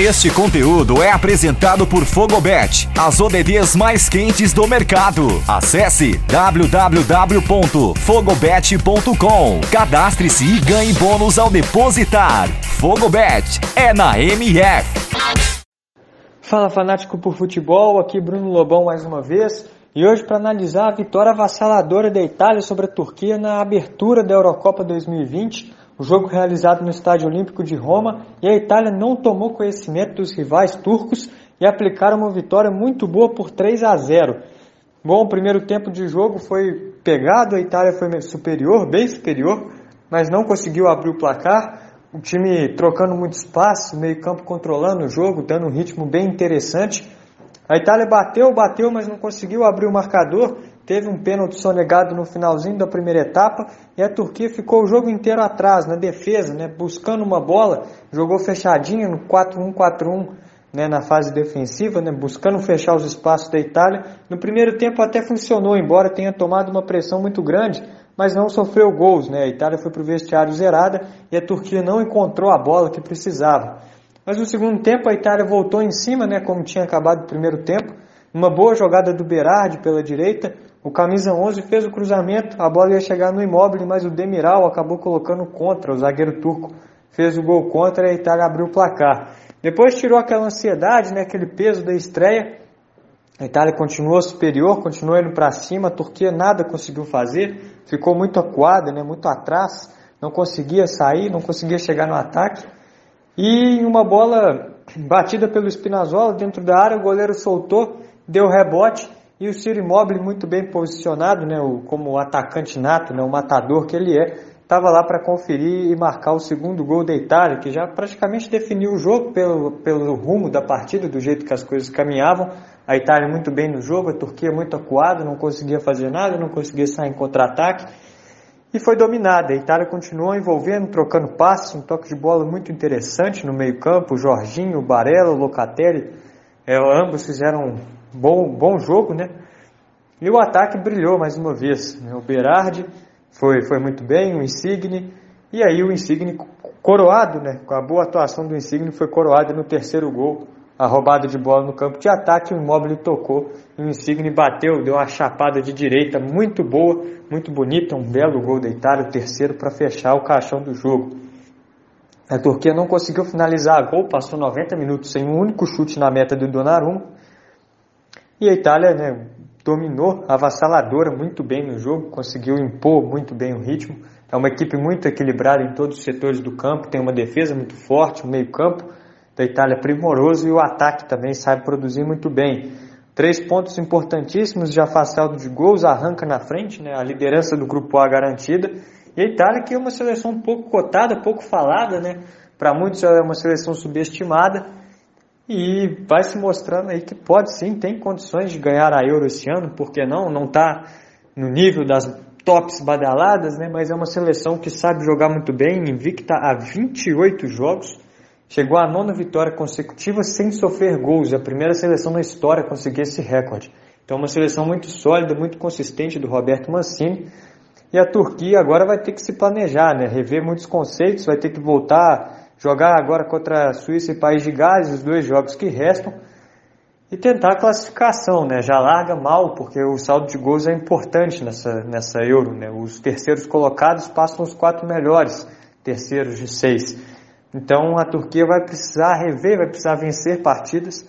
Este conteúdo é apresentado por Fogobet, as ODDs mais quentes do mercado. Acesse www.fogobet.com. Cadastre-se e ganhe bônus ao depositar. Fogobet é na MF. Fala fanático por futebol, aqui Bruno Lobão mais uma vez. E hoje para analisar a vitória avassaladora da Itália sobre a Turquia na abertura da Eurocopa 2020 o jogo realizado no Estádio Olímpico de Roma e a Itália não tomou conhecimento dos rivais turcos e aplicaram uma vitória muito boa por 3 a 0. Bom, o primeiro tempo de jogo foi pegado, a Itália foi superior, bem superior, mas não conseguiu abrir o placar. O time trocando muito espaço, meio campo controlando o jogo, dando um ritmo bem interessante. A Itália bateu, bateu, mas não conseguiu abrir o marcador teve um pênalti sonegado no finalzinho da primeira etapa e a Turquia ficou o jogo inteiro atrás, na defesa, né, buscando uma bola, jogou fechadinha no 4-1-4-1 né, na fase defensiva, né, buscando fechar os espaços da Itália. No primeiro tempo até funcionou, embora tenha tomado uma pressão muito grande, mas não sofreu gols. Né, a Itália foi para o vestiário zerada e a Turquia não encontrou a bola que precisava. Mas no segundo tempo a Itália voltou em cima, né, como tinha acabado o primeiro tempo. Uma boa jogada do Berardi pela direita, o camisa 11 fez o cruzamento, a bola ia chegar no imóvel, mas o Demiral acabou colocando contra. O zagueiro turco fez o gol contra e a Itália abriu o placar. Depois tirou aquela ansiedade, né, aquele peso da estreia. A Itália continuou superior, continuou indo para cima. A Turquia nada conseguiu fazer, ficou muito acuada, né, muito atrás, não conseguia sair, não conseguia chegar no ataque. E uma bola batida pelo Spinazzola dentro da área, o goleiro soltou, deu rebote e o Ciro Immobile, muito bem posicionado, né, o, como atacante nato, né, o matador que ele é, estava lá para conferir e marcar o segundo gol da Itália, que já praticamente definiu o jogo pelo, pelo rumo da partida, do jeito que as coisas caminhavam. A Itália muito bem no jogo, a Turquia muito acuada, não conseguia fazer nada, não conseguia sair em contra-ataque. E foi dominada. A Itália continuou envolvendo, trocando passes, um toque de bola muito interessante no meio-campo. Jorginho, Barella, Locatelli, é, ambos fizeram bom, bom jogo, né? E o ataque brilhou mais uma vez. Né? O Berardi foi, foi muito bem, o Insigne, e aí o Insigne coroado, né? Com a boa atuação do Insigne, foi coroado no terceiro gol. A roubada de bola no campo de ataque, o Immobile tocou e o Insigne bateu, deu uma chapada de direita muito boa, muito bonita, um belo gol da Itália, o terceiro para fechar o caixão do jogo. A Turquia não conseguiu finalizar a gol, passou 90 minutos sem um único chute na meta do Donnarumma. E a Itália né, dominou, avassaladora, muito bem no jogo, conseguiu impor muito bem o ritmo. É uma equipe muito equilibrada em todos os setores do campo, tem uma defesa muito forte, um meio-campo da Itália primoroso e o ataque também sabe produzir muito bem. Três pontos importantíssimos de afastado de gols, arranca na frente, né, a liderança do grupo A garantida. E a Itália, que é uma seleção pouco cotada, pouco falada, né? Para muitos é uma seleção subestimada e vai se mostrando aí que pode sim, tem condições de ganhar a Euro esse ano, porque não? Não está no nível das tops badaladas, né? mas é uma seleção que sabe jogar muito bem, invicta há 28 jogos, chegou à nona vitória consecutiva sem sofrer gols, é a primeira seleção na história a conseguir esse recorde. Então uma seleção muito sólida, muito consistente do Roberto Mancini, e a Turquia agora vai ter que se planejar, né? rever muitos conceitos, vai ter que voltar jogar agora contra a Suíça e País de Gales, os dois jogos que restam, e tentar a classificação, né? Já larga mal, porque o saldo de gols é importante nessa, nessa Euro, né? Os terceiros colocados passam os quatro melhores, terceiros de seis. Então a Turquia vai precisar rever, vai precisar vencer partidas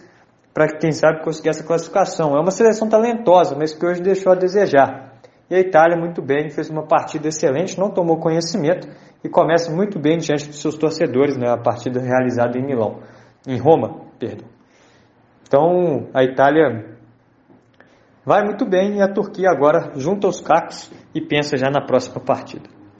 para quem sabe conseguir essa classificação. É uma seleção talentosa, mas que hoje deixou a desejar. E a Itália muito bem, fez uma partida excelente, não tomou conhecimento e começa muito bem diante dos seus torcedores, né, a partida realizada em Milão, em Roma, perdão. Então, a Itália vai muito bem e a Turquia agora junta os cacos e pensa já na próxima partida.